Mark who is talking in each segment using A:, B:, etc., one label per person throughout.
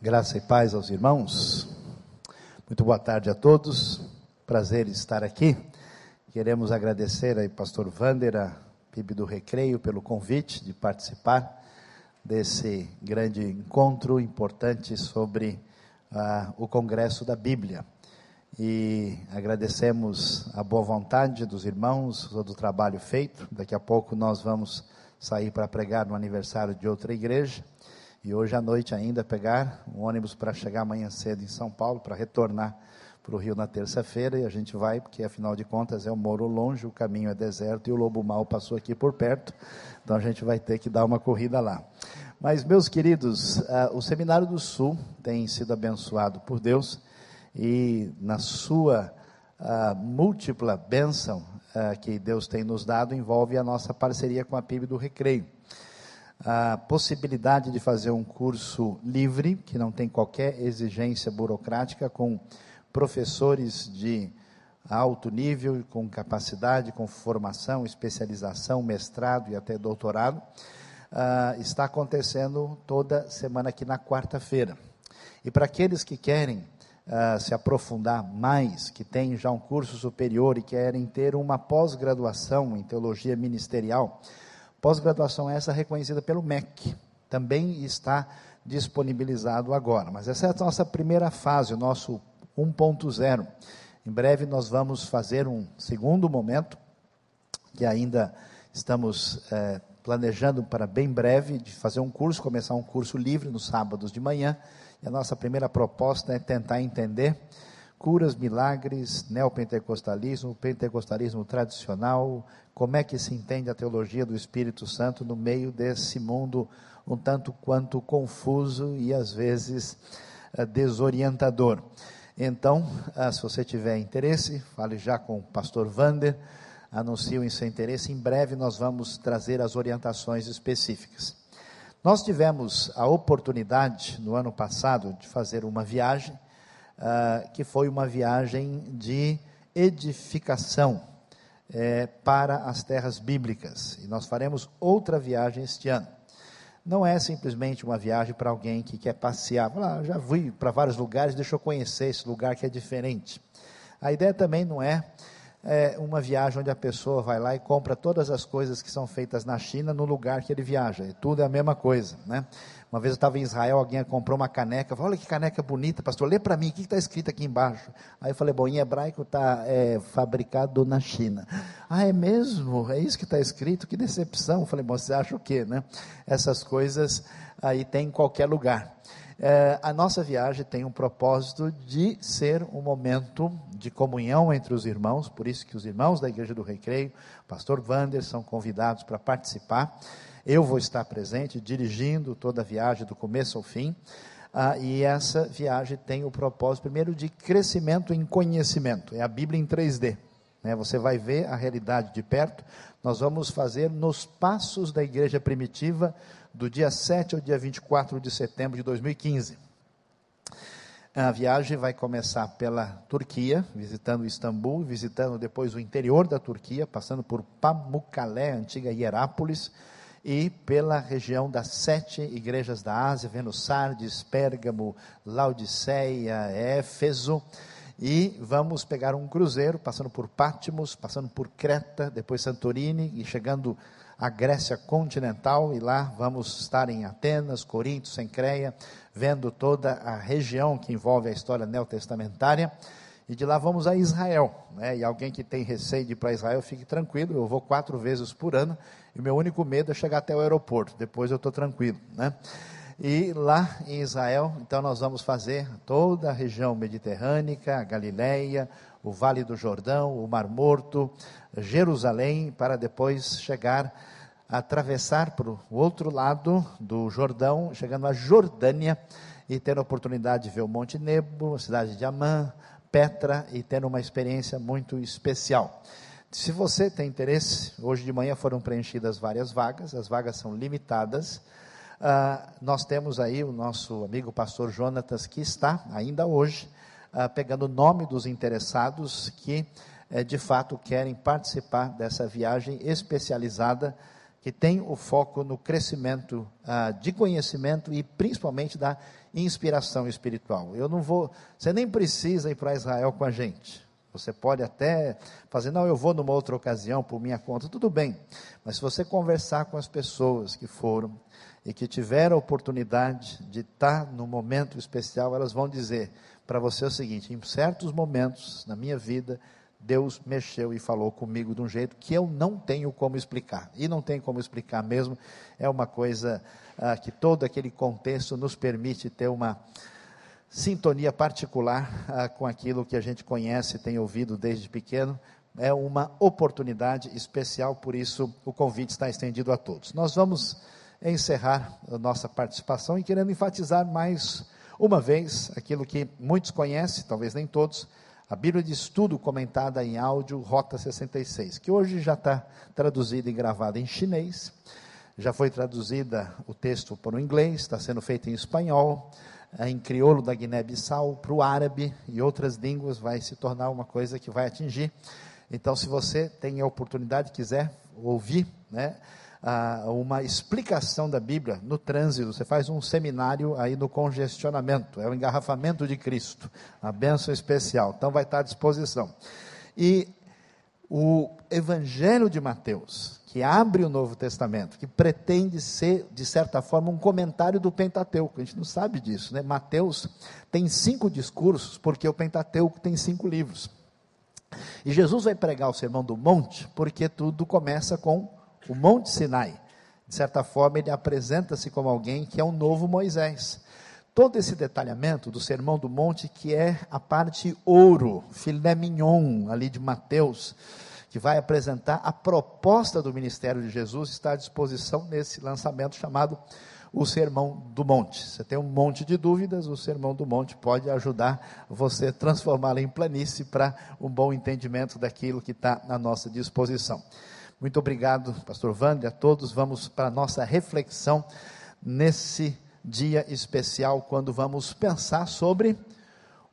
A: Graça e paz aos irmãos. Muito boa tarde a todos. Prazer estar aqui. Queremos agradecer ao pastor Vander, a PIB do Recreio, pelo convite de participar desse grande encontro importante sobre uh, o Congresso da Bíblia. E agradecemos a boa vontade dos irmãos, todo o trabalho feito. Daqui a pouco nós vamos sair para pregar no aniversário de outra igreja e hoje à noite ainda pegar um ônibus para chegar amanhã cedo em São Paulo, para retornar para o Rio na terça-feira, e a gente vai, porque afinal de contas eu moro longe, o caminho é deserto e o lobo mal passou aqui por perto, então a gente vai ter que dar uma corrida lá. Mas, meus queridos, uh, o Seminário do Sul tem sido abençoado por Deus, e na sua uh, múltipla bênção uh, que Deus tem nos dado, envolve a nossa parceria com a PIB do Recreio a possibilidade de fazer um curso livre, que não tem qualquer exigência burocrática, com professores de alto nível, com capacidade, com formação, especialização, mestrado e até doutorado, uh, está acontecendo toda semana aqui na quarta-feira. E para aqueles que querem uh, se aprofundar mais, que têm já um curso superior e querem ter uma pós-graduação em teologia ministerial, Pós-graduação essa reconhecida pelo MEC, também está disponibilizado agora. Mas essa é a nossa primeira fase, o nosso 1.0. Em breve nós vamos fazer um segundo momento, que ainda estamos é, planejando para bem breve, de fazer um curso, começar um curso livre nos sábados de manhã. E a nossa primeira proposta é tentar entender curas, milagres, neopentecostalismo, pentecostalismo tradicional, como é que se entende a teologia do Espírito Santo no meio desse mundo um tanto quanto confuso e às vezes eh, desorientador. Então, ah, se você tiver interesse, fale já com o pastor Vander, anuncie o seu interesse, em breve nós vamos trazer as orientações específicas. Nós tivemos a oportunidade, no ano passado, de fazer uma viagem, uh, que foi uma viagem de edificação é, para as terras bíblicas. E nós faremos outra viagem este ano. Não é simplesmente uma viagem para alguém que quer passear. Ah, já fui para vários lugares, deixa eu conhecer esse lugar que é diferente. A ideia também não é, é uma viagem onde a pessoa vai lá e compra todas as coisas que são feitas na China no lugar que ele viaja. E tudo é a mesma coisa, né? Uma vez eu estava em Israel, alguém comprou uma caneca, falou, olha que caneca bonita, pastor, lê para mim, o que está escrito aqui embaixo? Aí eu falei, bom, em hebraico está é, fabricado na China. Ah, é mesmo? É isso que está escrito? Que decepção. Eu falei, bom, você acha o quê, né? Essas coisas aí tem em qualquer lugar. É, a nossa viagem tem um propósito de ser um momento de comunhão entre os irmãos, por isso que os irmãos da Igreja do Recreio, pastor Wander, são convidados para participar. Eu vou estar presente, dirigindo toda a viagem do começo ao fim. Ah, e essa viagem tem o propósito, primeiro, de crescimento em conhecimento. É a Bíblia em 3D. Né? Você vai ver a realidade de perto. Nós vamos fazer nos passos da igreja primitiva, do dia 7 ao dia 24 de setembro de 2015. A viagem vai começar pela Turquia, visitando Istambul, visitando depois o interior da Turquia, passando por Pamukkale, antiga Hierápolis, e pela região das sete igrejas da Ásia, vendo Sardes, Pérgamo, Laodiceia, Éfeso, e vamos pegar um cruzeiro, passando por Pátimos, passando por Creta, depois Santorini, e chegando à Grécia continental, e lá vamos estar em Atenas, Corinto, Sencreia, vendo toda a região que envolve a história neotestamentária, e de lá vamos a Israel. Né? E alguém que tem receio de ir para Israel, fique tranquilo, eu vou quatro vezes por ano, e meu único medo é chegar até o aeroporto, depois eu estou tranquilo. Né? E lá em Israel, então nós vamos fazer toda a região mediterrânea, a Galileia, o Vale do Jordão, o Mar Morto, Jerusalém, para depois chegar, atravessar para o outro lado do Jordão, chegando à Jordânia, e ter a oportunidade de ver o Monte Nebo, a cidade de Amã, Petra e tendo uma experiência muito especial. Se você tem interesse, hoje de manhã foram preenchidas várias vagas, as vagas são limitadas. Uh, nós temos aí o nosso amigo pastor Jonatas, que está ainda hoje uh, pegando o nome dos interessados que uh, de fato querem participar dessa viagem especializada que tem o foco no crescimento ah, de conhecimento e principalmente da inspiração espiritual. Eu não vou, você nem precisa ir para Israel com a gente. Você pode até fazer, não, eu vou numa outra ocasião por minha conta, tudo bem. Mas se você conversar com as pessoas que foram e que tiveram a oportunidade de estar no momento especial, elas vão dizer para você o seguinte: em certos momentos na minha vida, Deus mexeu e falou comigo de um jeito que eu não tenho como explicar. E não tem como explicar mesmo, é uma coisa ah, que todo aquele contexto nos permite ter uma sintonia particular ah, com aquilo que a gente conhece, tem ouvido desde pequeno. É uma oportunidade especial, por isso o convite está estendido a todos. Nós vamos encerrar a nossa participação e querendo enfatizar mais uma vez aquilo que muitos conhecem, talvez nem todos, a Bíblia de Estudo comentada em áudio, Rota 66, que hoje já está traduzida e gravada em chinês, já foi traduzida o texto para o inglês, está sendo feito em espanhol, eh, em crioulo da Guiné-Bissau, para o árabe e outras línguas, vai se tornar uma coisa que vai atingir. Então, se você tem a oportunidade, quiser ouvir, né, ah, uma explicação da Bíblia no trânsito, você faz um seminário aí no congestionamento, é o engarrafamento de Cristo, a bênção especial, então vai estar à disposição. E o Evangelho de Mateus, que abre o Novo Testamento, que pretende ser, de certa forma, um comentário do Pentateuco, a gente não sabe disso, né? Mateus tem cinco discursos, porque o Pentateuco tem cinco livros. E Jesus vai pregar o Sermão do Monte, porque tudo começa com o Monte Sinai. De certa forma, ele apresenta-se como alguém que é um novo Moisés. Todo esse detalhamento do Sermão do Monte, que é a parte ouro, filé mignon, ali de Mateus, que vai apresentar a proposta do ministério de Jesus, está à disposição nesse lançamento chamado o Sermão do Monte. Você tem um monte de dúvidas, o Sermão do Monte pode ajudar você a transformá-la em planície para um bom entendimento daquilo que está à nossa disposição. Muito obrigado, pastor Wander, a todos. Vamos para a nossa reflexão nesse dia especial, quando vamos pensar sobre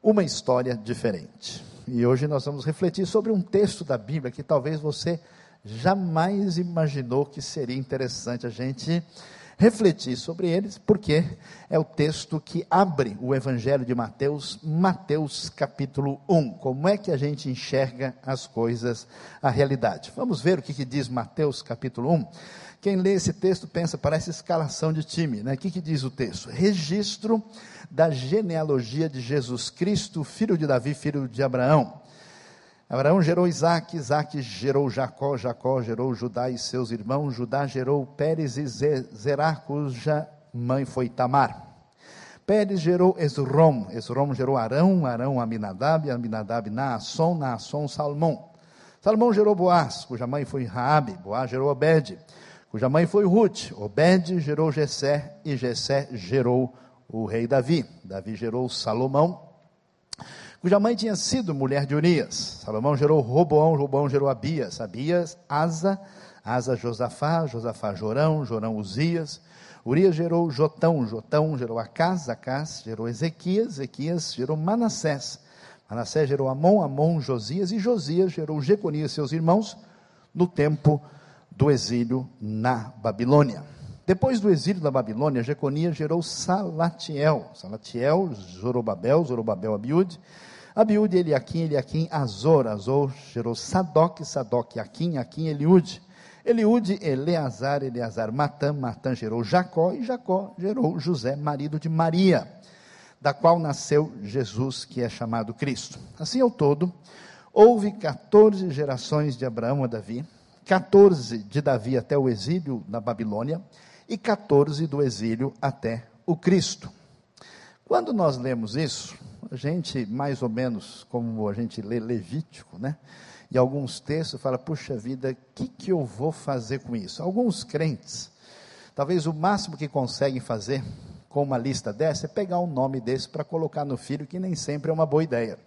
A: uma história diferente. E hoje nós vamos refletir sobre um texto da Bíblia que talvez você jamais imaginou que seria interessante a gente refletir sobre eles, porque é o texto que abre o Evangelho de Mateus, Mateus capítulo 1. Como é que a gente enxerga as coisas, a realidade? Vamos ver o que, que diz Mateus capítulo 1. Quem lê esse texto pensa, parece escalação de time, né? O que, que diz o texto? Registro da genealogia de Jesus Cristo, filho de Davi, filho de Abraão. Abraão gerou Isaac, Isaac gerou Jacó, Jacó gerou Judá e seus irmãos, Judá gerou Pérez e Zerá, cuja mãe foi Tamar. Pérez gerou Esrom, Esrom gerou Arão, Arão Aminadab, Aminadab Naasson, Naasson Salmão. Salmão gerou Boaz, cuja mãe foi Raabe, Boaz gerou Obed, cuja mãe foi Ruth, Obed gerou Jessé e Jessé gerou o rei Davi. Davi gerou Salomão, cuja mãe tinha sido mulher de Urias. Salomão gerou Roboão, Roboão gerou Abias, Abias, Asa, Asa Josafá, Josafá Jorão, Jorão Uzias. Urias gerou Jotão, Jotão gerou Acás, Acás gerou Ezequias, Ezequias gerou Manassés. Manassés gerou Amon, Amon Josias e Josias gerou Jeconias, seus irmãos, no tempo do exílio na Babilônia. Depois do exílio da Babilônia, Jeconias gerou Salatiel, Salatiel, Zorobabel, Zorobabel Abiúde, Abiúde, Eliakim, Eliakim, Azor, Azor, gerou Sadoc, Sadoc, Aquim, Aquim, Eliúde. Eliúde, Eleazar, Eleazar, Matã, Matã gerou Jacó, e Jacó gerou José, marido de Maria, da qual nasceu Jesus, que é chamado Cristo. Assim ao todo, houve 14 gerações de Abraão a Davi, 14 de Davi até o exílio na Babilônia, e 14 do exílio até o Cristo. Quando nós lemos isso, a gente, mais ou menos como a gente lê Levítico, né? E alguns textos fala, puxa vida, o que, que eu vou fazer com isso? Alguns crentes, talvez o máximo que conseguem fazer com uma lista dessa é pegar um nome desse para colocar no filho, que nem sempre é uma boa ideia.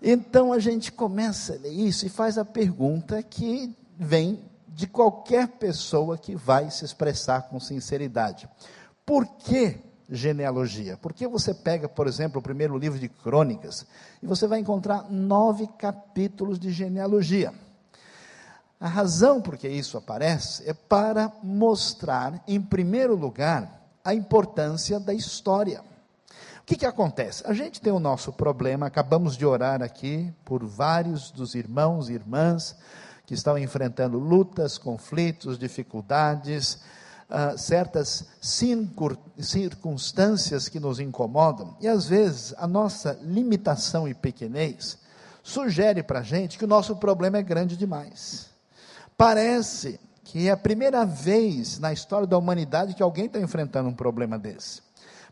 A: Então a gente começa a ler isso e faz a pergunta que vem de qualquer pessoa que vai se expressar com sinceridade: por que genealogia. Porque você pega, por exemplo, o primeiro livro de Crônicas e você vai encontrar nove capítulos de genealogia. A razão por que isso aparece é para mostrar, em primeiro lugar, a importância da história. O que, que acontece? A gente tem o nosso problema, acabamos de orar aqui por vários dos irmãos e irmãs que estão enfrentando lutas, conflitos, dificuldades, uh, certas circunstâncias que nos incomodam, e às vezes a nossa limitação e pequenez sugere para a gente que o nosso problema é grande demais. Parece que é a primeira vez na história da humanidade que alguém está enfrentando um problema desse.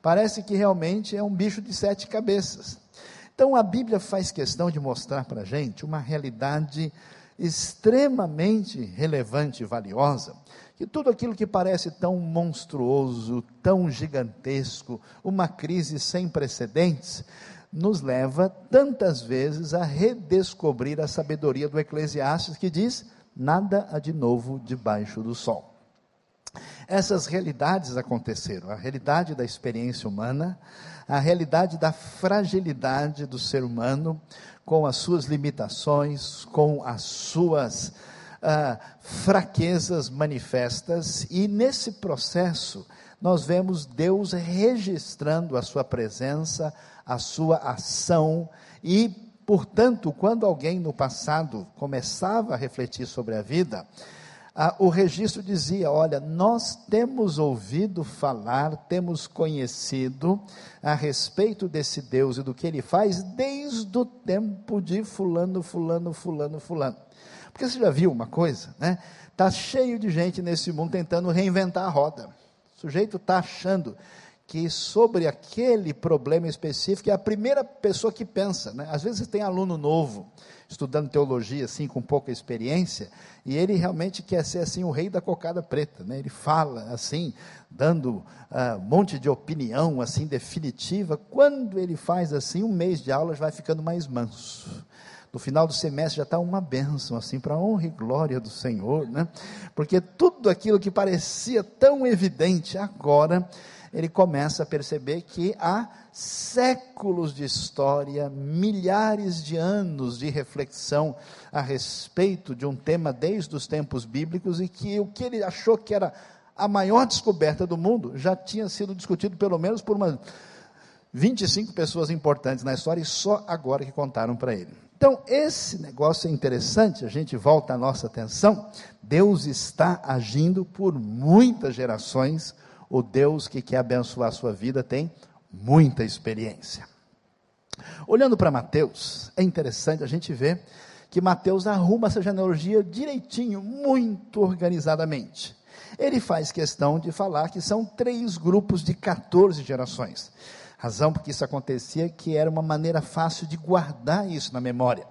A: Parece que realmente é um bicho de sete cabeças. Então a Bíblia faz questão de mostrar para a gente uma realidade extremamente relevante e valiosa, que tudo aquilo que parece tão monstruoso, tão gigantesco, uma crise sem precedentes, nos leva tantas vezes a redescobrir a sabedoria do Eclesiastes que diz: nada há de novo debaixo do sol. Essas realidades aconteceram, a realidade da experiência humana, a realidade da fragilidade do ser humano, com as suas limitações, com as suas ah, fraquezas manifestas, e nesse processo nós vemos Deus registrando a sua presença, a sua ação, e, portanto, quando alguém no passado começava a refletir sobre a vida, ah, o registro dizia: Olha, nós temos ouvido falar, temos conhecido a respeito desse Deus e do que ele faz desde o tempo de Fulano, Fulano, Fulano, Fulano. Porque você já viu uma coisa, né? Está cheio de gente nesse mundo tentando reinventar a roda. O sujeito está achando que sobre aquele problema específico é a primeira pessoa que pensa. Né? Às vezes você tem aluno novo estudando teologia, assim, com pouca experiência, e ele realmente quer ser, assim, o rei da cocada preta, né? Ele fala, assim, dando uh, um monte de opinião, assim, definitiva. Quando ele faz, assim, um mês de aula, já vai ficando mais manso. No final do semestre já está uma bênção, assim, para a honra e glória do Senhor, né? Porque tudo aquilo que parecia tão evidente agora ele começa a perceber que há séculos de história, milhares de anos de reflexão a respeito de um tema desde os tempos bíblicos e que o que ele achou que era a maior descoberta do mundo já tinha sido discutido pelo menos por umas 25 pessoas importantes na história e só agora que contaram para ele. Então, esse negócio é interessante, a gente volta a nossa atenção. Deus está agindo por muitas gerações o Deus que quer abençoar a sua vida tem muita experiência. Olhando para Mateus, é interessante a gente ver que Mateus arruma essa genealogia direitinho, muito organizadamente. Ele faz questão de falar que são três grupos de 14 gerações. Razão porque isso acontecia que era uma maneira fácil de guardar isso na memória.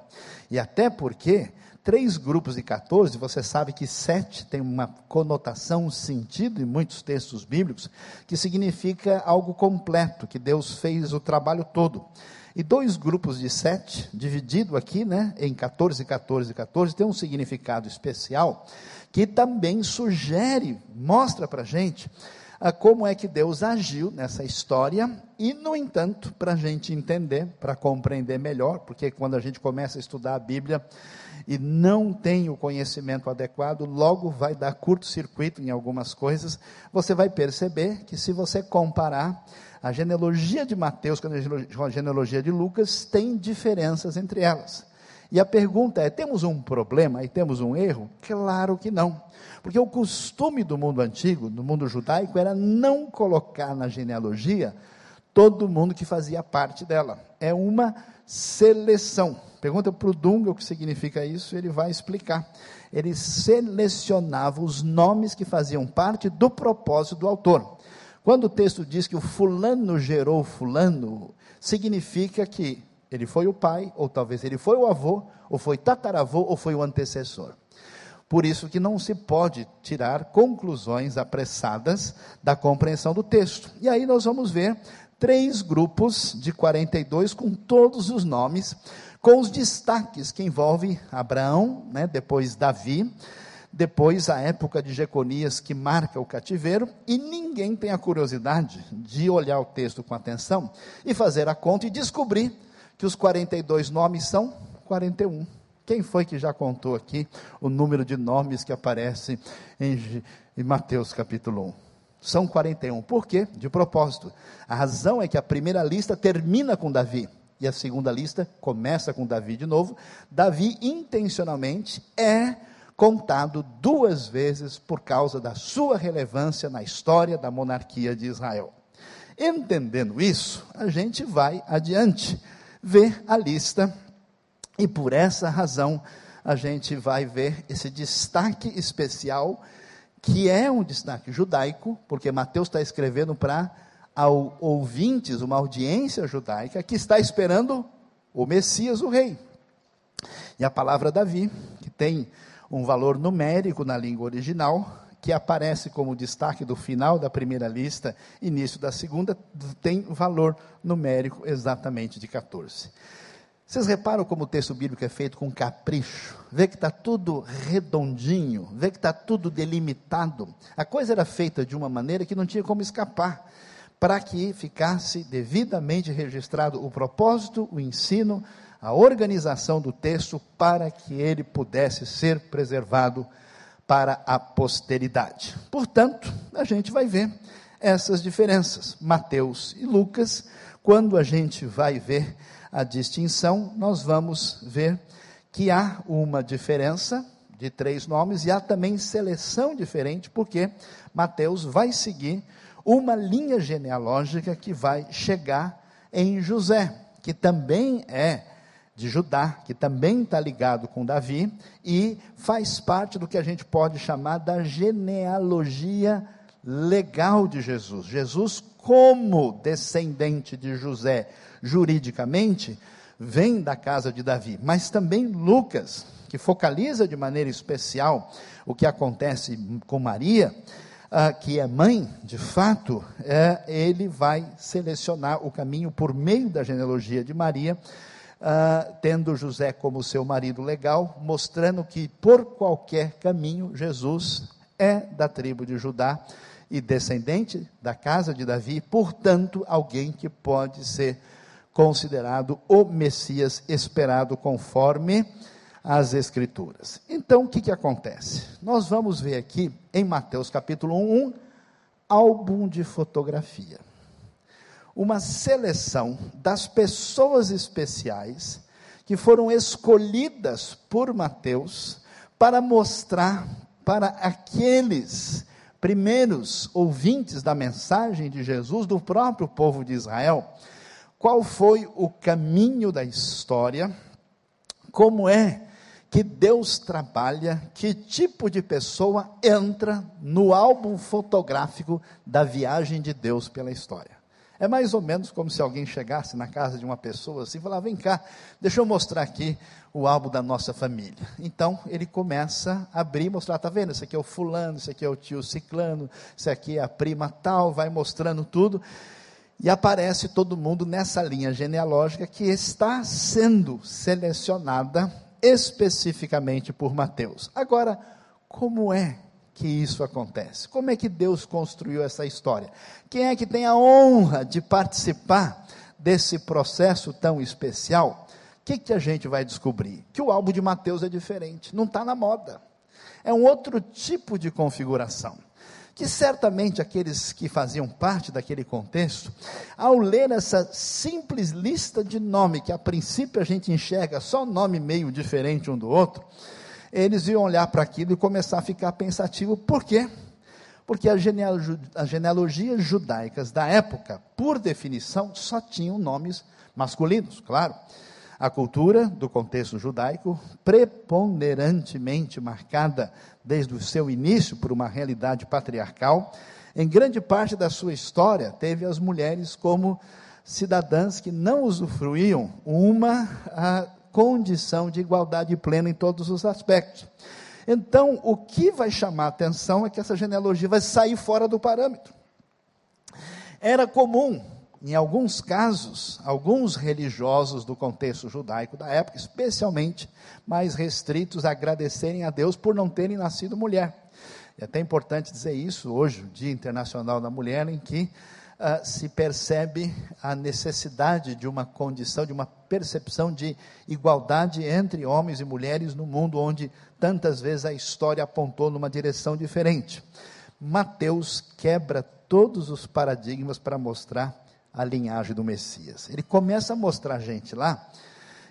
A: E até porque três grupos de 14, você sabe que sete tem uma conotação, um sentido em muitos textos bíblicos, que significa algo completo, que Deus fez o trabalho todo. E dois grupos de sete, dividido aqui, né, em 14, 14, 14, tem um significado especial, que também sugere, mostra para a gente, a como é que Deus agiu nessa história, e, no entanto, para a gente entender, para compreender melhor, porque quando a gente começa a estudar a Bíblia, e não tem o conhecimento adequado, logo vai dar curto-circuito em algumas coisas. Você vai perceber que, se você comparar a genealogia de Mateus com a genealogia de Lucas, tem diferenças entre elas. E a pergunta é: temos um problema e temos um erro? Claro que não. Porque o costume do mundo antigo, do mundo judaico, era não colocar na genealogia todo mundo que fazia parte dela. É uma seleção. Pergunta para o Dunga o que significa isso, ele vai explicar. Ele selecionava os nomes que faziam parte do propósito do autor. Quando o texto diz que o fulano gerou fulano, significa que ele foi o pai, ou talvez ele foi o avô, ou foi tataravô, ou foi o antecessor. Por isso que não se pode tirar conclusões apressadas da compreensão do texto. E aí nós vamos ver três grupos de 42 com todos os nomes com os destaques que envolve Abraão, né, depois Davi, depois a época de Jeconias que marca o cativeiro, e ninguém tem a curiosidade de olhar o texto com atenção e fazer a conta e descobrir que os 42 nomes são 41. Quem foi que já contou aqui o número de nomes que aparecem em, em Mateus capítulo 1? São 41. Por quê? De propósito. A razão é que a primeira lista termina com Davi e a segunda lista começa com Davi de novo. Davi intencionalmente é contado duas vezes por causa da sua relevância na história da monarquia de Israel. Entendendo isso, a gente vai adiante, ver a lista, e por essa razão a gente vai ver esse destaque especial, que é um destaque judaico, porque Mateus está escrevendo para ouvintes, uma audiência judaica, que está esperando o Messias, o Rei. E a palavra Davi, que tem um valor numérico na língua original, que aparece como destaque do final da primeira lista, início da segunda, tem valor numérico exatamente de 14. Vocês reparam como o texto bíblico é feito com capricho? Vê que está tudo redondinho, vê que está tudo delimitado. A coisa era feita de uma maneira que não tinha como escapar, para que ficasse devidamente registrado o propósito, o ensino, a organização do texto, para que ele pudesse ser preservado para a posteridade. Portanto, a gente vai ver essas diferenças. Mateus e Lucas, quando a gente vai ver a distinção, nós vamos ver que há uma diferença de três nomes e há também seleção diferente, porque Mateus vai seguir uma linha genealógica que vai chegar em José, que também é de Judá, que também está ligado com Davi e faz parte do que a gente pode chamar da genealogia legal de Jesus. Jesus, como descendente de José, juridicamente, vem da casa de Davi, mas também Lucas, que focaliza de maneira especial o que acontece com Maria, uh, que é mãe, de fato, é, ele vai selecionar o caminho por meio da genealogia de Maria uh, tendo José como seu marido legal, mostrando que por qualquer caminho Jesus é da tribo de Judá e descendente da casa de Davi, portanto, alguém que pode ser considerado o Messias esperado conforme as Escrituras. Então, o que, que acontece? Nós vamos ver aqui em Mateus capítulo 1, um álbum de fotografia uma seleção das pessoas especiais que foram escolhidas por Mateus para mostrar para aqueles primeiros ouvintes da mensagem de Jesus, do próprio povo de Israel, qual foi o caminho da história, como é que Deus trabalha, que tipo de pessoa entra no álbum fotográfico da viagem de Deus pela história. É mais ou menos como se alguém chegasse na casa de uma pessoa assim e falar: vem cá, deixa eu mostrar aqui o álbum da nossa família. Então ele começa a abrir e mostrar: está vendo? Esse aqui é o fulano, esse aqui é o tio ciclano, esse aqui é a prima tal, vai mostrando tudo. E aparece todo mundo nessa linha genealógica que está sendo selecionada especificamente por Mateus. Agora, como é que isso acontece? Como é que Deus construiu essa história? Quem é que tem a honra de participar desse processo tão especial? O que, que a gente vai descobrir? Que o álbum de Mateus é diferente, não está na moda. É um outro tipo de configuração. Que certamente aqueles que faziam parte daquele contexto, ao ler essa simples lista de nome, que a princípio a gente enxerga só nome meio diferente um do outro, eles iam olhar para aquilo e começar a ficar pensativo. Por quê? Porque as, as genealogias judaicas da época, por definição, só tinham nomes masculinos, claro. A cultura do contexto judaico, preponderantemente marcada desde o seu início por uma realidade patriarcal, em grande parte da sua história, teve as mulheres como cidadãs que não usufruíam uma condição de igualdade plena em todos os aspectos. Então, o que vai chamar a atenção é que essa genealogia vai sair fora do parâmetro. Era comum, em alguns casos, alguns religiosos do contexto judaico da época, especialmente mais restritos, agradecerem a Deus por não terem nascido mulher. É até importante dizer isso hoje, o Dia Internacional da Mulher, em que uh, se percebe a necessidade de uma condição, de uma percepção de igualdade entre homens e mulheres no mundo onde tantas vezes a história apontou numa direção diferente. Mateus quebra todos os paradigmas para mostrar a linhagem do Messias. Ele começa a mostrar a gente lá,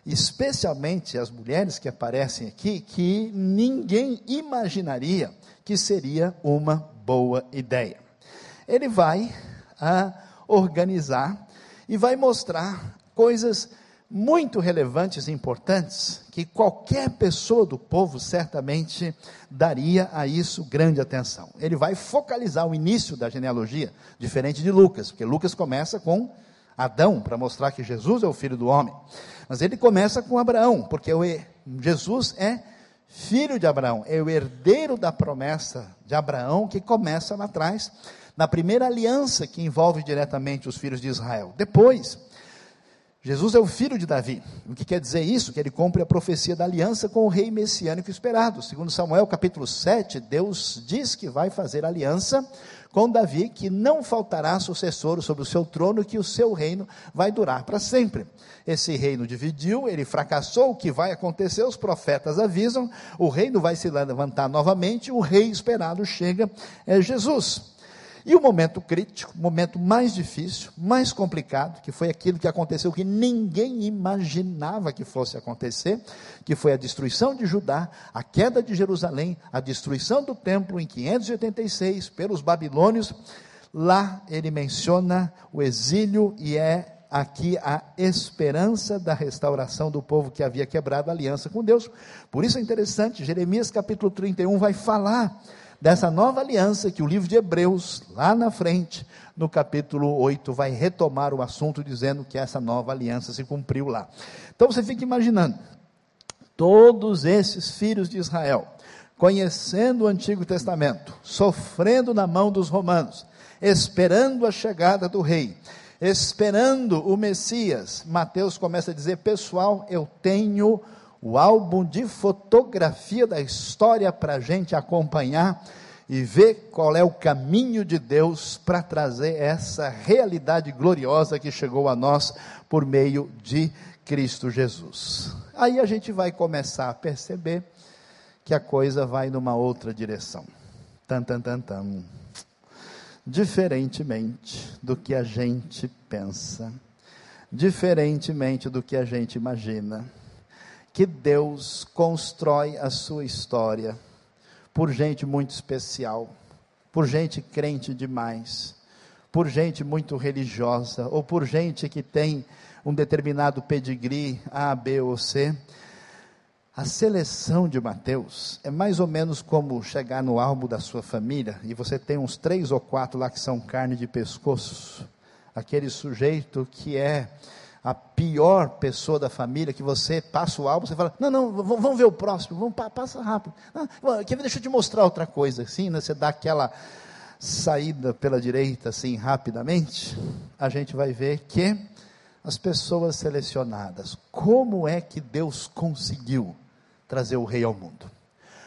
A: especialmente as mulheres que aparecem aqui, que ninguém imaginaria que seria uma boa ideia. Ele vai a organizar e vai mostrar coisas muito relevantes e importantes que qualquer pessoa do povo certamente daria a isso grande atenção. Ele vai focalizar o início da genealogia, diferente de Lucas, porque Lucas começa com Adão, para mostrar que Jesus é o filho do homem. Mas ele começa com Abraão, porque Jesus é filho de Abraão, é o herdeiro da promessa de Abraão que começa lá atrás, na primeira aliança que envolve diretamente os filhos de Israel. Depois, Jesus é o filho de Davi. O que quer dizer isso? Que ele cumpre a profecia da aliança com o rei messiânico esperado. Segundo Samuel, capítulo 7, Deus diz que vai fazer aliança com Davi, que não faltará sucessor sobre o seu trono, que o seu reino vai durar para sempre. Esse reino dividiu, ele fracassou, o que vai acontecer? Os profetas avisam, o reino vai se levantar novamente, o rei esperado chega, é Jesus. E o momento crítico, o momento mais difícil, mais complicado, que foi aquilo que aconteceu que ninguém imaginava que fosse acontecer, que foi a destruição de Judá, a queda de Jerusalém, a destruição do templo em 586 pelos babilônios. Lá ele menciona o exílio e é aqui a esperança da restauração do povo que havia quebrado a aliança com Deus. Por isso é interessante, Jeremias capítulo 31 vai falar dessa nova aliança que o livro de Hebreus, lá na frente, no capítulo 8, vai retomar o assunto dizendo que essa nova aliança se cumpriu lá. Então você fica imaginando, todos esses filhos de Israel, conhecendo o Antigo Testamento, sofrendo na mão dos romanos, esperando a chegada do rei, esperando o Messias, Mateus começa a dizer: pessoal, eu tenho o álbum de fotografia da história para a gente acompanhar e ver qual é o caminho de Deus para trazer essa realidade gloriosa que chegou a nós por meio de Cristo Jesus. Aí a gente vai começar a perceber que a coisa vai numa outra direção. Tan, tan, tan, tan. Diferentemente do que a gente pensa, diferentemente do que a gente imagina que Deus constrói a sua história por gente muito especial, por gente crente demais, por gente muito religiosa, ou por gente que tem um determinado pedigree, A, B ou C. A seleção de Mateus é mais ou menos como chegar no álbum da sua família e você tem uns três ou quatro lá que são carne de pescoço. Aquele sujeito que é a pior pessoa da família, que você passa o álbum, você fala, não, não, vamos ver o próximo, vamos, passa rápido. Não, quer ver, deixa eu te mostrar outra coisa, assim, né? Você dá aquela saída pela direita, assim, rapidamente, a gente vai ver que as pessoas selecionadas, como é que Deus conseguiu trazer o rei ao mundo?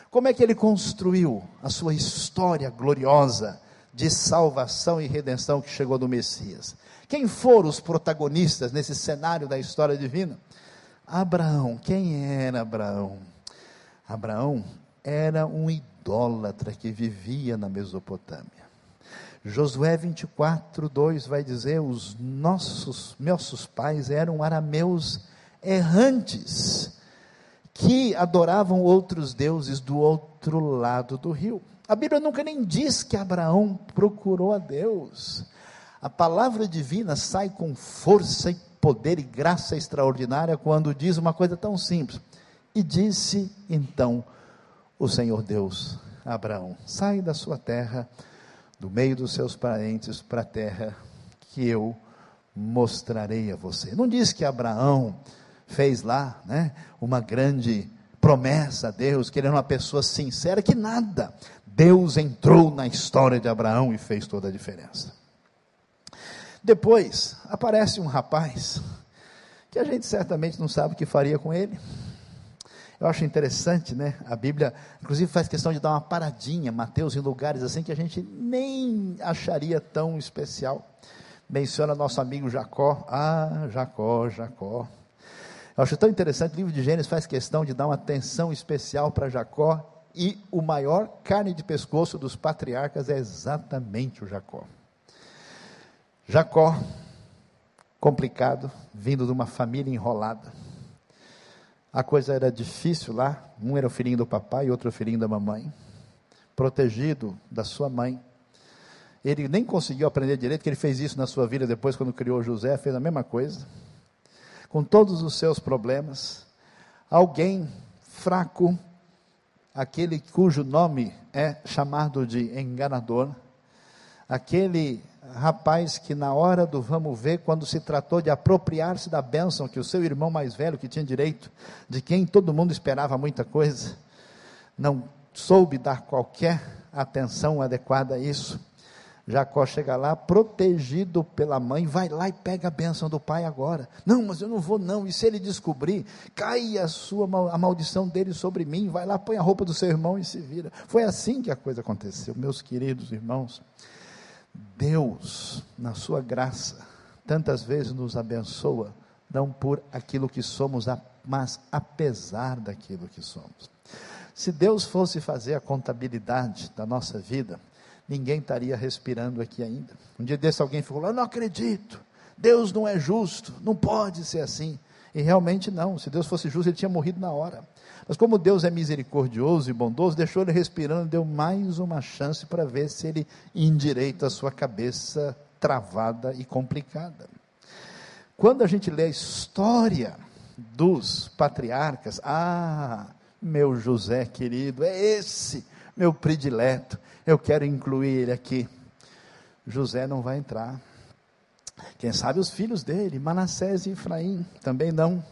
A: Como é que ele construiu a sua história gloriosa de salvação e redenção que chegou do Messias? Quem foram os protagonistas nesse cenário da história divina? Abraão. Quem era Abraão? Abraão era um idólatra que vivia na Mesopotâmia. Josué 24, 2 vai dizer: os nossos, nossos pais eram arameus errantes, que adoravam outros deuses do outro lado do rio. A Bíblia nunca nem diz que Abraão procurou a Deus. A palavra divina sai com força e poder e graça extraordinária quando diz uma coisa tão simples. E disse então o Senhor Deus a Abraão: Sai da sua terra, do meio dos seus parentes, para a terra que eu mostrarei a você. Não diz que Abraão fez lá, né, uma grande promessa a Deus, que ele era uma pessoa sincera, que nada. Deus entrou na história de Abraão e fez toda a diferença. Depois aparece um rapaz que a gente certamente não sabe o que faria com ele. Eu acho interessante, né? A Bíblia, inclusive, faz questão de dar uma paradinha, Mateus, em lugares assim que a gente nem acharia tão especial. menciona nosso amigo Jacó. Ah, Jacó, Jacó. Eu acho tão interessante, o livro de Gênesis faz questão de dar uma atenção especial para Jacó, e o maior carne de pescoço dos patriarcas é exatamente o Jacó. Jacó, complicado, vindo de uma família enrolada. A coisa era difícil lá, um era o filhinho do papai e outro o filhinho da mamãe, protegido da sua mãe. Ele nem conseguiu aprender direito, que ele fez isso na sua vida depois, quando criou José, fez a mesma coisa. Com todos os seus problemas, alguém fraco, aquele cujo nome é chamado de enganador, aquele rapaz que na hora do vamos ver, quando se tratou de apropriar-se da bênção que o seu irmão mais velho, que tinha direito, de quem todo mundo esperava muita coisa, não soube dar qualquer atenção adequada a isso. Jacó chega lá, protegido pela mãe, vai lá e pega a bênção do pai agora. Não, mas eu não vou não. E se ele descobrir, cai a sua a maldição dele sobre mim. Vai lá, põe a roupa do seu irmão e se vira. Foi assim que a coisa aconteceu, meus queridos irmãos. Deus, na sua graça, tantas vezes nos abençoa, não por aquilo que somos, mas apesar daquilo que somos. Se Deus fosse fazer a contabilidade da nossa vida, ninguém estaria respirando aqui ainda. Um dia desse alguém falou: Eu não acredito, Deus não é justo, não pode ser assim. E realmente não, se Deus fosse justo, ele tinha morrido na hora. Mas como Deus é misericordioso e bondoso, deixou ele respirando, deu mais uma chance para ver se ele endireita a sua cabeça travada e complicada. Quando a gente lê a história dos patriarcas, ah, meu José querido, é esse meu predileto eu quero incluir ele aqui. José não vai entrar. Quem sabe os filhos dele, Manassés e Efraim, também não.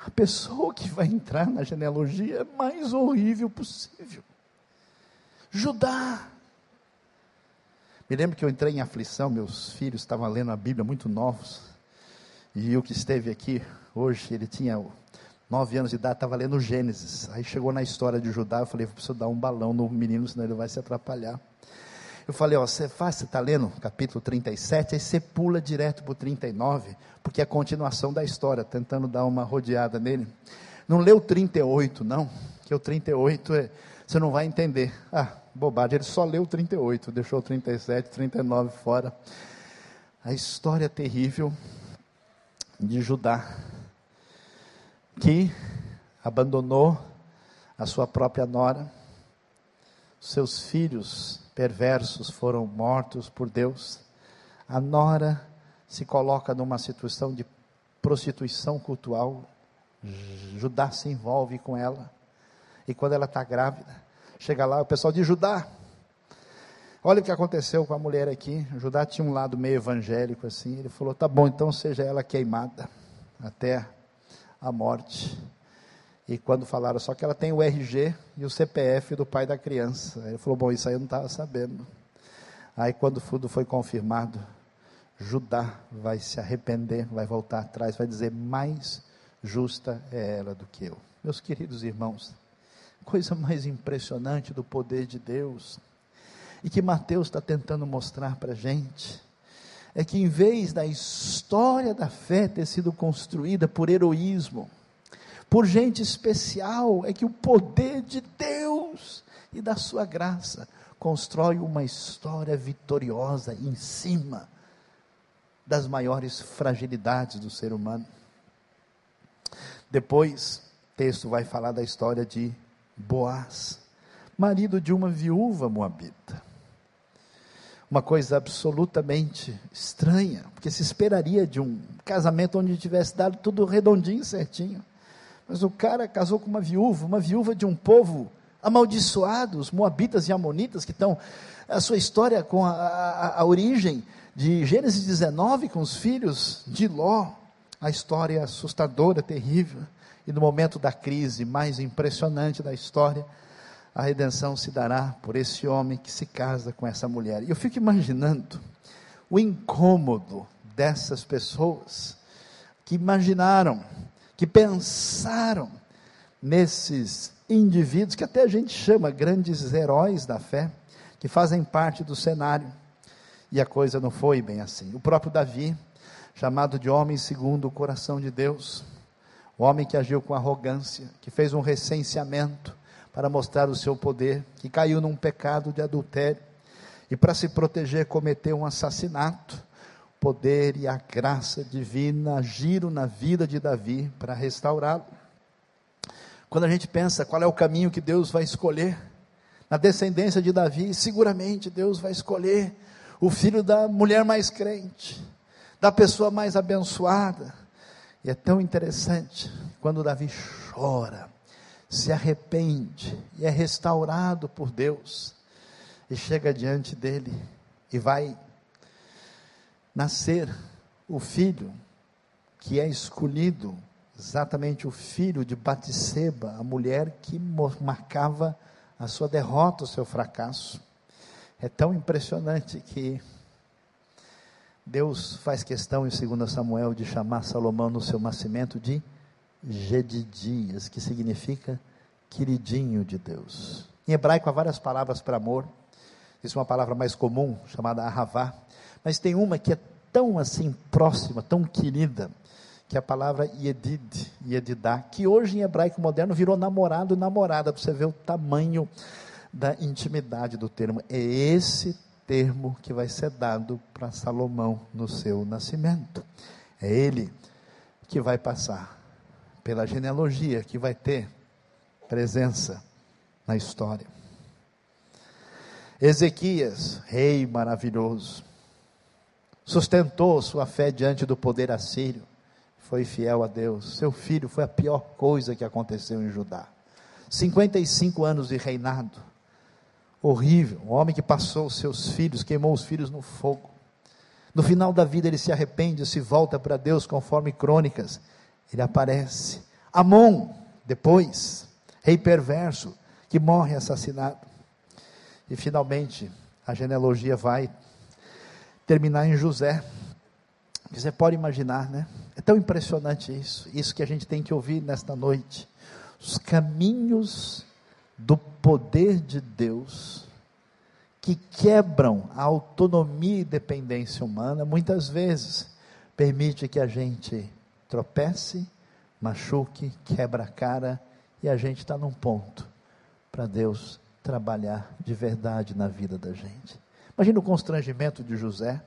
A: A pessoa que vai entrar na genealogia é mais horrível possível. Judá. Me lembro que eu entrei em aflição, meus filhos estavam lendo a Bíblia muito novos. E o que esteve aqui hoje, ele tinha nove anos de idade, estava lendo Gênesis. Aí chegou na história de Judá, eu falei, preciso dar um balão no menino, senão ele vai se atrapalhar. Eu falei, ó, você faz, você está lendo capítulo 37, aí você pula direto para o 39, porque é a continuação da história, tentando dar uma rodeada nele. Não leu 38, não, que o 38 é, você não vai entender. Ah, bobagem, ele só leu 38, deixou 37, 39 fora. A história terrível de Judá que abandonou a sua própria nora, seus filhos perversos foram mortos por Deus, a nora se coloca numa situação de prostituição cultural, Judá se envolve com ela, e quando ela está grávida, chega lá o pessoal de Judá, olha o que aconteceu com a mulher aqui, Judá tinha um lado meio evangélico assim, ele falou, tá bom, então seja ela queimada, até a morte. E quando falaram só que ela tem o RG e o CPF do pai da criança. Ele falou: Bom, isso aí eu não estava sabendo. Aí, quando tudo foi confirmado, Judá vai se arrepender, vai voltar atrás, vai dizer: Mais justa é ela do que eu. Meus queridos irmãos, coisa mais impressionante do poder de Deus, e que Mateus está tentando mostrar para a gente é que em vez da história da fé ter sido construída por heroísmo, por gente especial, é que o poder de Deus e da sua graça constrói uma história vitoriosa em cima das maiores fragilidades do ser humano. Depois, o texto vai falar da história de Boaz, marido de uma viúva moabita uma coisa absolutamente estranha, porque se esperaria de um casamento onde tivesse dado tudo redondinho, certinho. Mas o cara casou com uma viúva, uma viúva de um povo amaldiçoado, os moabitas e amonitas, que estão, a sua história com a, a, a origem de Gênesis 19, com os filhos de Ló, a história assustadora, terrível, e no momento da crise mais impressionante da história, a redenção se dará por esse homem que se casa com essa mulher. E eu fico imaginando o incômodo dessas pessoas que imaginaram, que pensaram nesses indivíduos que até a gente chama grandes heróis da fé, que fazem parte do cenário. E a coisa não foi bem assim. O próprio Davi, chamado de homem segundo o coração de Deus, o homem que agiu com arrogância, que fez um recenseamento para mostrar o seu poder, que caiu num pecado de adultério e para se proteger cometeu um assassinato. O poder e a graça divina agiram na vida de Davi para restaurá-lo. Quando a gente pensa qual é o caminho que Deus vai escolher, na descendência de Davi, seguramente Deus vai escolher o filho da mulher mais crente, da pessoa mais abençoada. E é tão interessante quando Davi chora, se arrepende e é restaurado por Deus, e chega diante dele e vai nascer o filho que é escolhido exatamente o filho de Batseba, a mulher que marcava a sua derrota, o seu fracasso. É tão impressionante que Deus faz questão em 2 Samuel de chamar Salomão no seu nascimento de Gedidias, que significa queridinho de Deus. Em hebraico há várias palavras para amor. Isso é uma palavra mais comum, chamada ahavá, mas tem uma que é tão assim próxima, tão querida, que é a palavra Yedid, Yedidá, que hoje em hebraico moderno virou namorado e namorada, para você ver o tamanho da intimidade do termo. É esse termo que vai ser dado para Salomão no seu nascimento. É ele que vai passar pela genealogia, que vai ter presença na história. Ezequias, rei maravilhoso, sustentou sua fé diante do poder assírio foi fiel a Deus. Seu filho foi a pior coisa que aconteceu em Judá. 55 anos de reinado. Horrível. Um homem que passou seus filhos, queimou os filhos no fogo. No final da vida ele se arrepende, se volta para Deus, conforme crônicas. Ele aparece. Amon, depois, rei perverso, que morre assassinado. E finalmente, a genealogia vai terminar em José. Você pode imaginar, né? É tão impressionante isso, isso que a gente tem que ouvir nesta noite. Os caminhos do poder de Deus que quebram a autonomia e dependência humana, muitas vezes permite que a gente tropece, machuque, quebra a cara e a gente está num ponto para Deus trabalhar de verdade na vida da gente. Imagina o constrangimento de José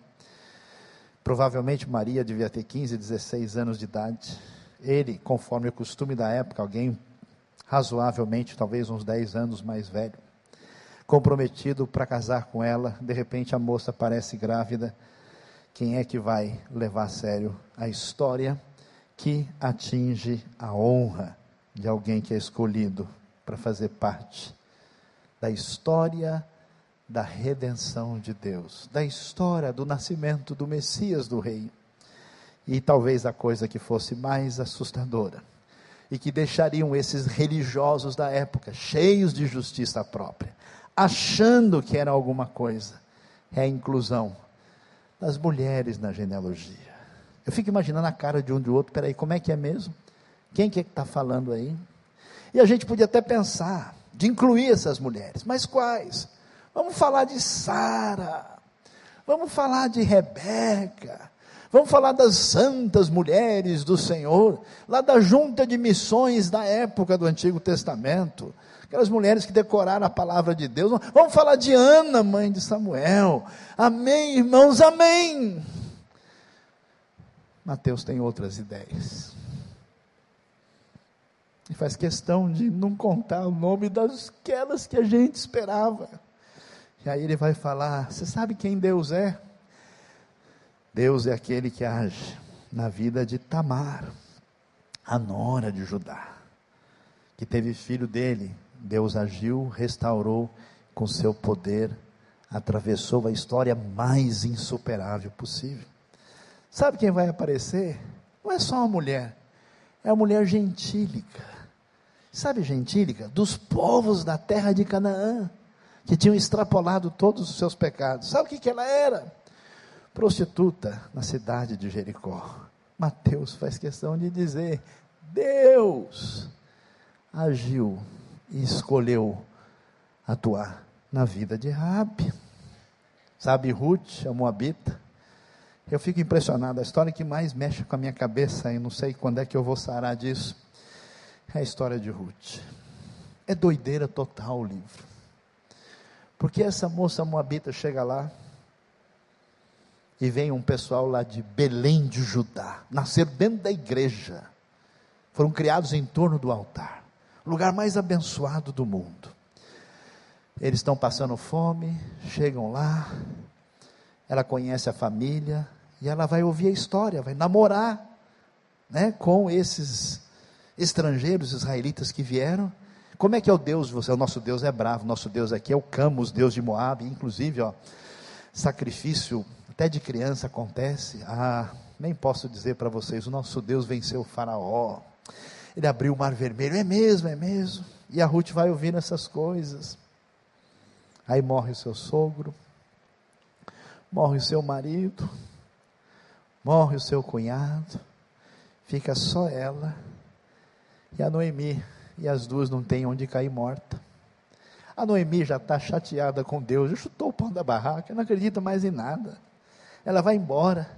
A: Provavelmente Maria devia ter 15, 16 anos de idade. Ele, conforme o costume da época, alguém razoavelmente, talvez uns 10 anos mais velho, comprometido para casar com ela. De repente a moça parece grávida. Quem é que vai levar a sério a história que atinge a honra de alguém que é escolhido para fazer parte da história da redenção de Deus, da história do nascimento do Messias do Rei. E talvez a coisa que fosse mais assustadora e que deixariam esses religiosos da época cheios de justiça própria, achando que era alguma coisa, é a inclusão das mulheres na genealogia. Eu fico imaginando a cara de um de outro, peraí, como é que é mesmo? Quem que é está falando aí? E a gente podia até pensar de incluir essas mulheres, mas quais? Vamos falar de Sara. Vamos falar de Rebeca. Vamos falar das santas mulheres do Senhor, lá da junta de missões da época do Antigo Testamento. Aquelas mulheres que decoraram a palavra de Deus. Vamos falar de Ana, mãe de Samuel. Amém, irmãos, amém. Mateus tem outras ideias. E faz questão de não contar o nome daquelas que a gente esperava. E aí ele vai falar: Você sabe quem Deus é? Deus é aquele que age na vida de Tamar, a nora de Judá, que teve filho dele. Deus agiu, restaurou com seu poder, atravessou a história mais insuperável possível. Sabe quem vai aparecer? Não é só uma mulher, é a mulher gentílica. Sabe gentílica? Dos povos da terra de Canaã que tinham extrapolado todos os seus pecados. Sabe o que, que ela era? Prostituta na cidade de Jericó. Mateus faz questão de dizer: Deus agiu e escolheu atuar na vida de Rabi. Sabe, Ruth, a Moabita, eu fico impressionado. A história que mais mexe com a minha cabeça, e não sei quando é que eu vou sarar disso, é a história de Ruth. É doideira total o livro. Porque essa moça moabita chega lá e vem um pessoal lá de Belém de Judá, nasceram dentro da igreja, foram criados em torno do altar, o lugar mais abençoado do mundo. Eles estão passando fome, chegam lá, ela conhece a família e ela vai ouvir a história, vai namorar né, com esses estrangeiros israelitas que vieram como é que é o Deus de você? O nosso Deus é bravo, nosso Deus aqui é o Camus, Deus de Moab, inclusive, ó, sacrifício até de criança acontece. Ah, nem posso dizer para vocês, o nosso Deus venceu o faraó. Ele abriu o mar vermelho, é mesmo, é mesmo. E a Ruth vai ouvindo essas coisas. Aí morre o seu sogro, morre o seu marido, morre o seu cunhado, fica só ela e a Noemi e as duas não têm onde cair morta. A Noemi já está chateada com Deus, já chutou o pão da barraca, não acredita mais em nada. Ela vai embora.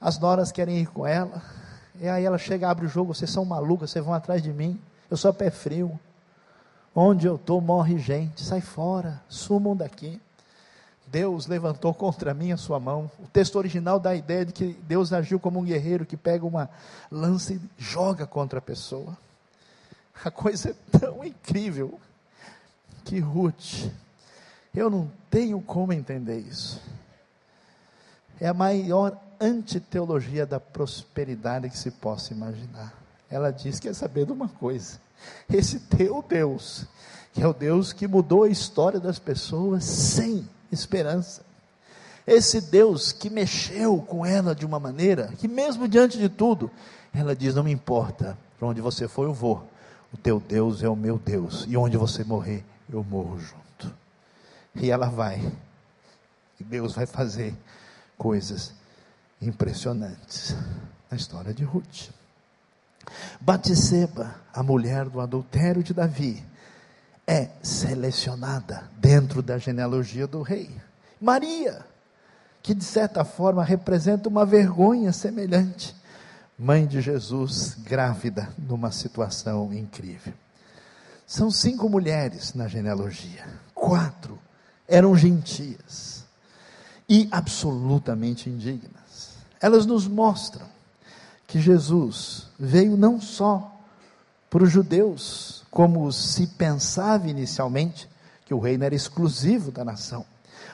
A: As noras querem ir com ela. E aí ela chega, abre o jogo, vocês são malucos, vocês vão atrás de mim. Eu sou pé frio. Onde eu estou morre gente. Sai fora, sumam daqui. Deus levantou contra mim a sua mão. O texto original dá a ideia de que Deus agiu como um guerreiro que pega uma lança e joga contra a pessoa. A coisa é tão incrível que Ruth, eu não tenho como entender isso. É a maior antiteologia da prosperidade que se possa imaginar. Ela diz: quer saber de uma coisa? Esse teu Deus, que é o Deus que mudou a história das pessoas sem esperança. Esse Deus que mexeu com ela de uma maneira que, mesmo diante de tudo, ela diz: Não me importa, para onde você for, eu vou, o teu Deus é o meu Deus, e onde você morrer, eu morro junto. E ela vai, e Deus vai fazer coisas impressionantes na história de Ruth. Batseba, a mulher do adultério de Davi, é selecionada dentro da genealogia do rei. Maria, que de certa forma representa uma vergonha semelhante, mãe de Jesus, grávida, numa situação incrível. São cinco mulheres na genealogia, quatro eram gentias e absolutamente indignas. Elas nos mostram que Jesus veio não só para os judeus, como se pensava inicialmente, que o reino era exclusivo da nação,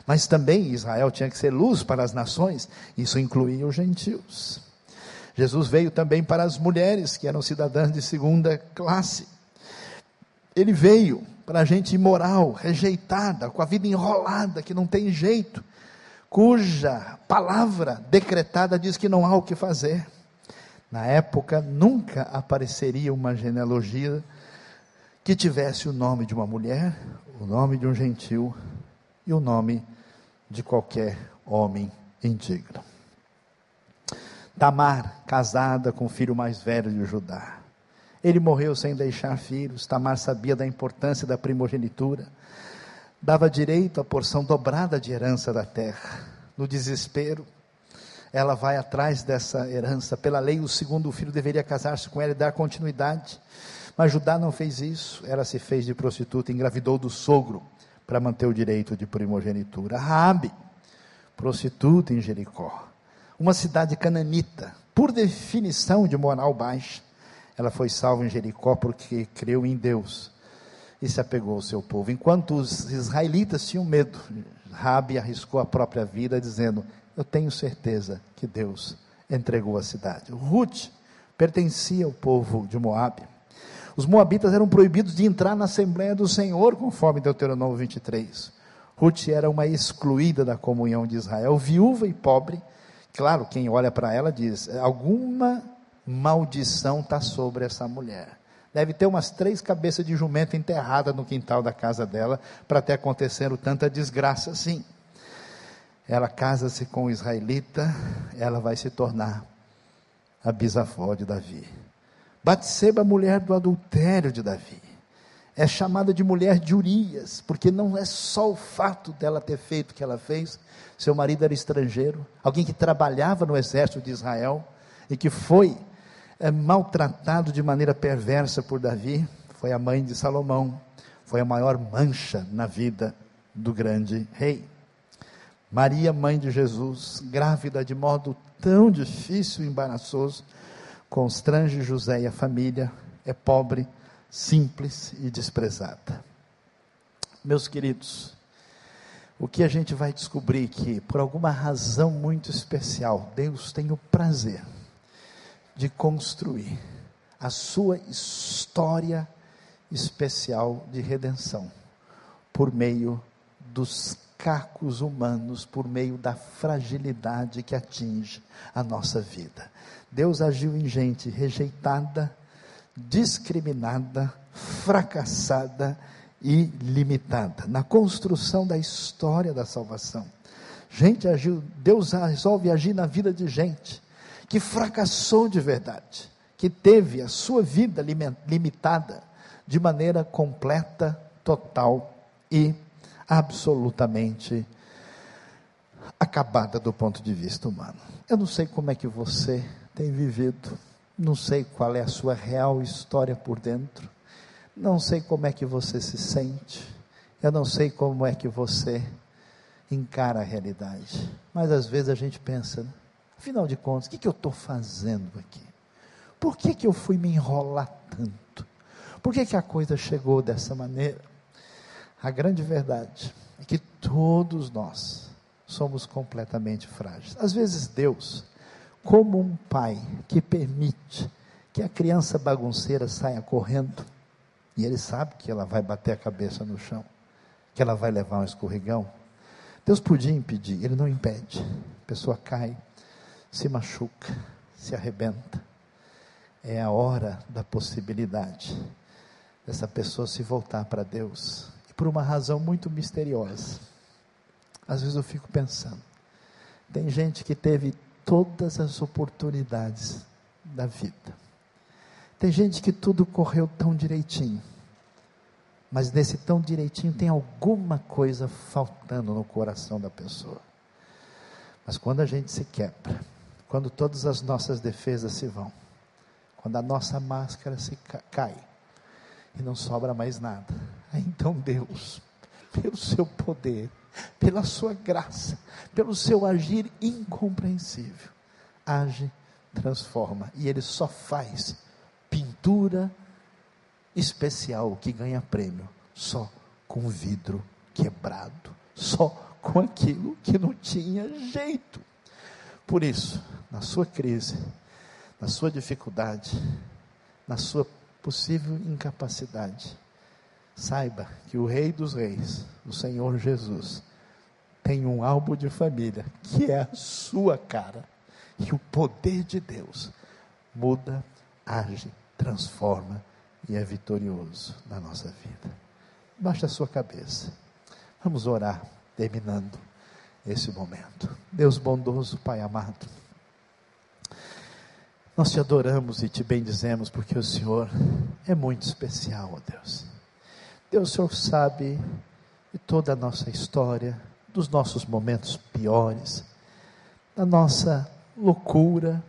A: mas também Israel tinha que ser luz para as nações, isso incluía os gentios. Jesus veio também para as mulheres que eram cidadãs de segunda classe. Ele veio para a gente imoral, rejeitada, com a vida enrolada, que não tem jeito, cuja palavra decretada diz que não há o que fazer. Na época, nunca apareceria uma genealogia que tivesse o nome de uma mulher, o nome de um gentil e o nome de qualquer homem indigno. Tamar, casada com o filho mais velho de Judá. Ele morreu sem deixar filhos. Tamar sabia da importância da primogenitura. Dava direito à porção dobrada de herança da terra. No desespero, ela vai atrás dessa herança. Pela lei, o segundo filho deveria casar-se com ela e dar continuidade. Mas Judá não fez isso. Ela se fez de prostituta, engravidou do sogro para manter o direito de primogenitura. Raabe, prostituta em Jericó uma cidade cananita, por definição de moral baixa. Ela foi salva em Jericó porque creu em Deus e se apegou ao seu povo. Enquanto os israelitas tinham medo, Rabi arriscou a própria vida, dizendo: Eu tenho certeza que Deus entregou a cidade. Ruth pertencia ao povo de Moabe. Os moabitas eram proibidos de entrar na Assembleia do Senhor, conforme Deuteronômio 23. Ruth era uma excluída da comunhão de Israel, viúva e pobre, Claro, quem olha para ela diz: alguma maldição está sobre essa mulher. Deve ter umas três cabeças de jumento enterradas no quintal da casa dela para ter acontecendo tanta desgraça assim. Ela casa-se com o israelita, ela vai se tornar a bisavó de Davi. Batseba, mulher do adultério de Davi. É chamada de mulher de Urias, porque não é só o fato dela ter feito o que ela fez. Seu marido era estrangeiro, alguém que trabalhava no exército de Israel e que foi é, maltratado de maneira perversa por Davi. Foi a mãe de Salomão, foi a maior mancha na vida do grande rei. Maria, mãe de Jesus, grávida de modo tão difícil e embaraçoso, constrange José e a família, é pobre, simples e desprezada. Meus queridos, o que a gente vai descobrir que, por alguma razão muito especial, Deus tem o prazer de construir a sua história especial de redenção por meio dos cacos humanos, por meio da fragilidade que atinge a nossa vida. Deus agiu em gente rejeitada, discriminada, fracassada e limitada na construção da história da salvação. Gente agiu, Deus resolve agir na vida de gente que fracassou de verdade, que teve a sua vida limitada de maneira completa, total e absolutamente acabada do ponto de vista humano. Eu não sei como é que você tem vivido, não sei qual é a sua real história por dentro, não sei como é que você se sente, eu não sei como é que você encara a realidade, mas às vezes a gente pensa, né? afinal de contas, o que, que eu estou fazendo aqui? Por que, que eu fui me enrolar tanto? Por que, que a coisa chegou dessa maneira? A grande verdade é que todos nós somos completamente frágeis. Às vezes Deus, como um pai que permite que a criança bagunceira saia correndo, e ele sabe que ela vai bater a cabeça no chão, que ela vai levar um escorregão. Deus podia impedir, ele não impede. A pessoa cai, se machuca, se arrebenta. É a hora da possibilidade dessa pessoa se voltar para Deus por uma razão muito misteriosa. Às vezes eu fico pensando, tem gente que teve todas as oportunidades da vida. Tem gente que tudo correu tão direitinho. Mas nesse tão direitinho tem alguma coisa faltando no coração da pessoa. Mas quando a gente se quebra, quando todas as nossas defesas se vão, quando a nossa máscara se cai e não sobra mais nada, então Deus, pelo seu poder, pela sua graça, pelo seu agir incompreensível, age, transforma. E ele só faz pintura especial que ganha prêmio só com vidro quebrado, só com aquilo que não tinha jeito. Por isso, na sua crise, na sua dificuldade, na sua possível incapacidade, Saiba que o Rei dos Reis, o Senhor Jesus, tem um álbum de família que é a sua cara. E o poder de Deus muda, age, transforma e é vitorioso na nossa vida. Baixa a sua cabeça. Vamos orar, terminando esse momento. Deus bondoso, Pai amado. Nós te adoramos e te bendizemos porque o Senhor é muito especial, ó Deus. Deus, o Senhor sabe de toda a nossa história, dos nossos momentos piores, da nossa loucura,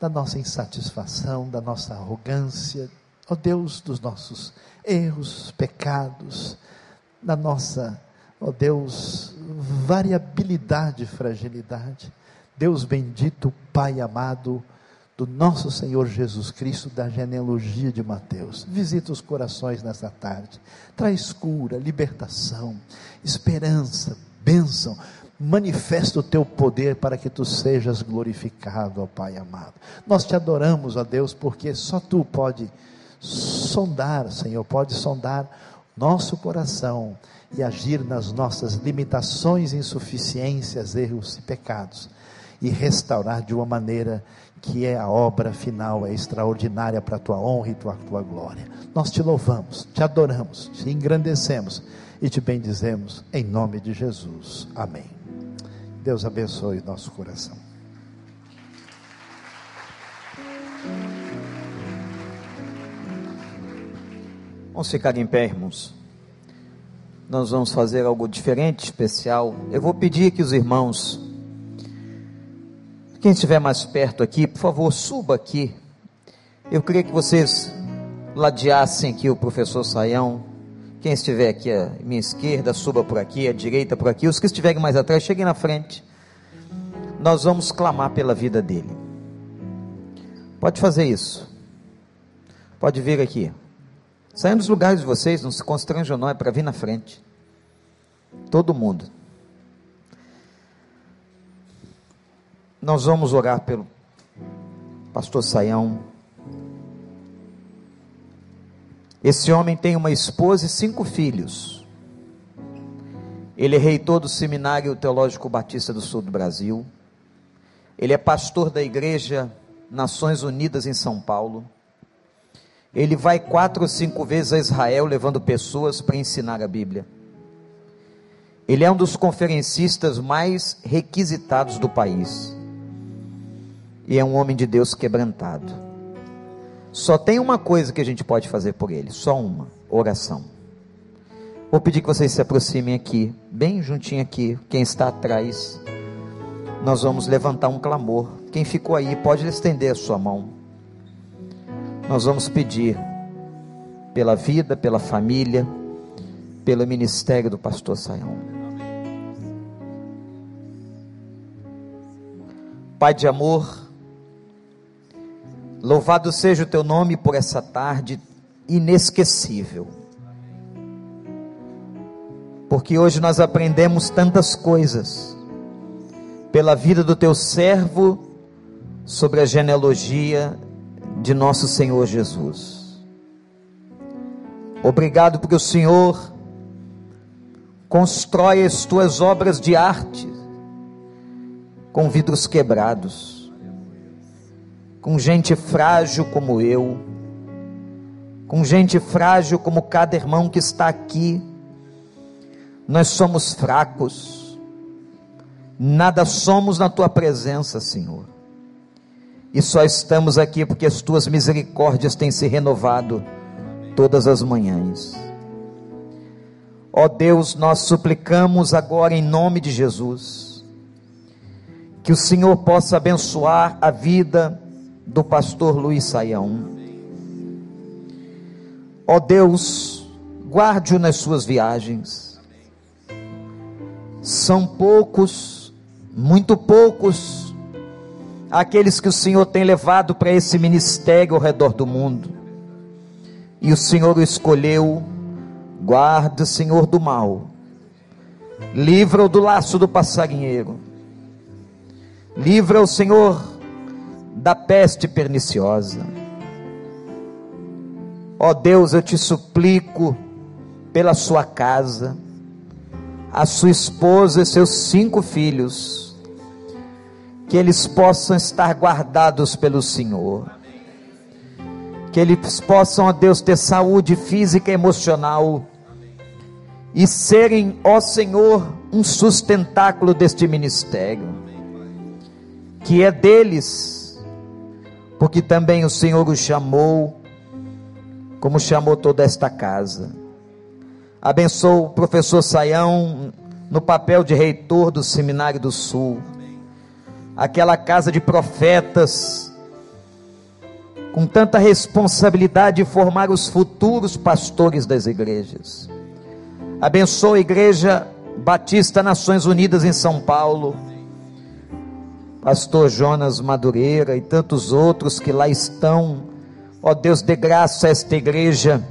A: da nossa insatisfação, da nossa arrogância, ó Deus, dos nossos erros, pecados, da nossa, ó Deus, variabilidade fragilidade. Deus bendito, Pai amado, do nosso Senhor Jesus Cristo, da genealogia de Mateus. Visita os corações nessa tarde. Traz cura, libertação, esperança, bênção. Manifesta o teu poder para que tu sejas glorificado, ó Pai amado. Nós te adoramos, ó Deus, porque só tu pode sondar, Senhor, pode sondar nosso coração e agir nas nossas limitações, insuficiências, erros e pecados e restaurar de uma maneira que é a obra final, é extraordinária para a tua honra e tua, tua glória. Nós te louvamos, te adoramos, te engrandecemos e te bendizemos em nome de Jesus. Amém. Deus abençoe nosso coração.
B: Vamos ficar em pé, irmãos. Nós vamos fazer algo diferente, especial. Eu vou pedir que os irmãos, quem estiver mais perto aqui, por favor, suba aqui. Eu queria que vocês ladeassem aqui o professor Saião. Quem estiver aqui à minha esquerda, suba por aqui, à direita por aqui. Os que estiverem mais atrás, cheguem na frente. Nós vamos clamar pela vida dele. Pode fazer isso. Pode vir aqui. Saiam dos lugares de vocês, não se constranjam não, é para vir na frente. Todo mundo. Nós vamos orar pelo pastor Saião. Esse homem tem uma esposa e cinco filhos. Ele é reitor do Seminário Teológico Batista do Sul do Brasil. Ele é pastor da Igreja Nações Unidas em São Paulo. Ele vai quatro ou cinco vezes a Israel levando pessoas para ensinar a Bíblia. Ele é um dos conferencistas mais requisitados do país. E é um homem de Deus quebrantado. Só tem uma coisa que a gente pode fazer por ele, só uma: oração. Vou pedir que vocês se aproximem aqui, bem juntinho aqui, quem está atrás. Nós vamos levantar um clamor. Quem ficou aí pode estender a sua mão nós vamos pedir pela vida, pela família, pelo ministério do pastor Saião. Pai de amor, louvado seja o teu nome por essa tarde inesquecível. Porque hoje nós aprendemos tantas coisas pela vida do teu servo sobre a genealogia de nosso Senhor Jesus. Obrigado porque o Senhor constrói as tuas obras de arte com vidros quebrados, com gente frágil como eu, com gente frágil como cada irmão que está aqui. Nós somos fracos, nada somos na tua presença, Senhor e só estamos aqui porque as tuas misericórdias têm se renovado todas as manhãs. Ó Deus, nós suplicamos agora em nome de Jesus, que o Senhor possa abençoar a vida do pastor Luiz Saião. Ó Deus, guarde-o nas suas viagens. São poucos, muito poucos, aqueles que o Senhor tem levado para esse ministério ao redor do mundo. E o Senhor o escolheu, guarda, Senhor, do mal. Livra-o do laço do passarinheiro. Livra o Senhor da peste perniciosa. Ó Deus, eu te suplico pela sua casa, a sua esposa e seus cinco filhos que eles possam estar guardados pelo Senhor. Que eles possam, ó Deus, ter saúde física e emocional e serem, ó Senhor, um sustentáculo deste ministério, que é deles, porque também o Senhor o chamou, como chamou toda esta casa. Abençoa o professor Saião no papel de reitor do Seminário do Sul aquela casa de profetas, com tanta responsabilidade de formar os futuros pastores das igrejas. Abençoa a Igreja Batista Nações Unidas em São Paulo, Pastor Jonas Madureira e tantos outros que lá estão. Ó Deus, dê graça a esta igreja,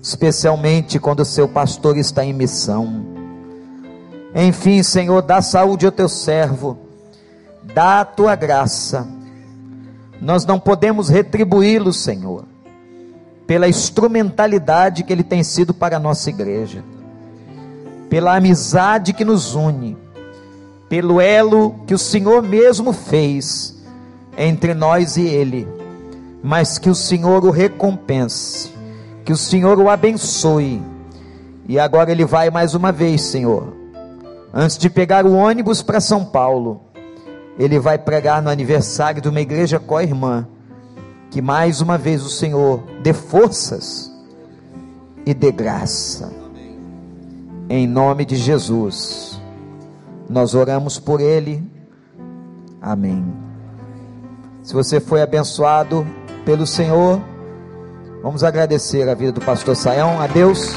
B: especialmente quando o seu pastor está em missão. Enfim, Senhor, dá saúde ao teu servo dá a tua graça. Nós não podemos retribuí-lo, Senhor, pela instrumentalidade que ele tem sido para a nossa igreja, pela amizade que nos une, pelo elo que o Senhor mesmo fez entre nós e ele, mas que o Senhor o recompense, que o Senhor o abençoe. E agora ele vai mais uma vez, Senhor, antes de pegar o ônibus para São Paulo ele vai pregar no aniversário de uma igreja co-irmã. Que mais uma vez o Senhor dê forças e dê graça. Em nome de Jesus, nós oramos por ele. Amém. Se você foi abençoado pelo Senhor, vamos agradecer a vida do pastor Saião. A Deus.